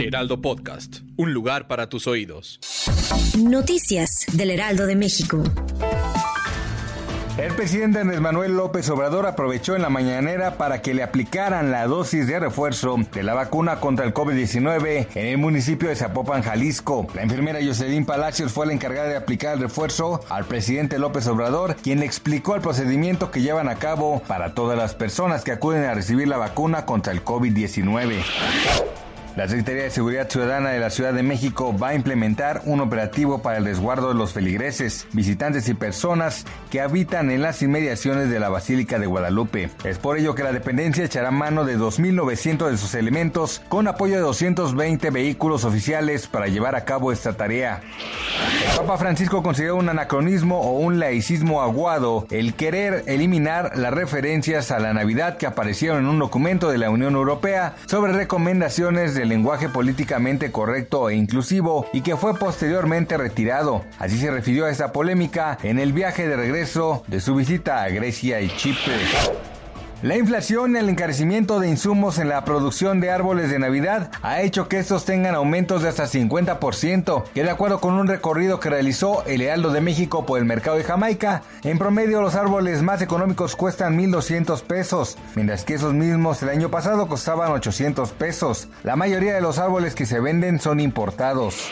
Heraldo Podcast, un lugar para tus oídos. Noticias del Heraldo de México. El presidente Andrés Manuel López Obrador aprovechó en la mañanera para que le aplicaran la dosis de refuerzo de la vacuna contra el COVID-19 en el municipio de Zapopan, Jalisco. La enfermera Jocelyn Palacios fue la encargada de aplicar el refuerzo al presidente López Obrador, quien le explicó el procedimiento que llevan a cabo para todas las personas que acuden a recibir la vacuna contra el COVID-19. La Secretaría de Seguridad Ciudadana de la Ciudad de México va a implementar un operativo para el resguardo de los feligreses, visitantes y personas que habitan en las inmediaciones de la Basílica de Guadalupe. Es por ello que la dependencia echará mano de 2.900 de sus elementos con apoyo de 220 vehículos oficiales para llevar a cabo esta tarea. Papa Francisco consideró un anacronismo o un laicismo aguado el querer eliminar las referencias a la Navidad que aparecieron en un documento de la Unión Europea sobre recomendaciones de lenguaje políticamente correcto e inclusivo y que fue posteriormente retirado. Así se refirió a esta polémica en el viaje de regreso de su visita a Grecia y Chipre. La inflación y el encarecimiento de insumos en la producción de árboles de Navidad ha hecho que estos tengan aumentos de hasta 50%, que de acuerdo con un recorrido que realizó el Heraldo de México por el mercado de Jamaica, en promedio los árboles más económicos cuestan 1.200 pesos, mientras que esos mismos el año pasado costaban 800 pesos. La mayoría de los árboles que se venden son importados.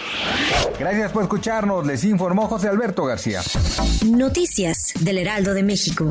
Gracias por escucharnos, les informó José Alberto García. Noticias del Heraldo de México.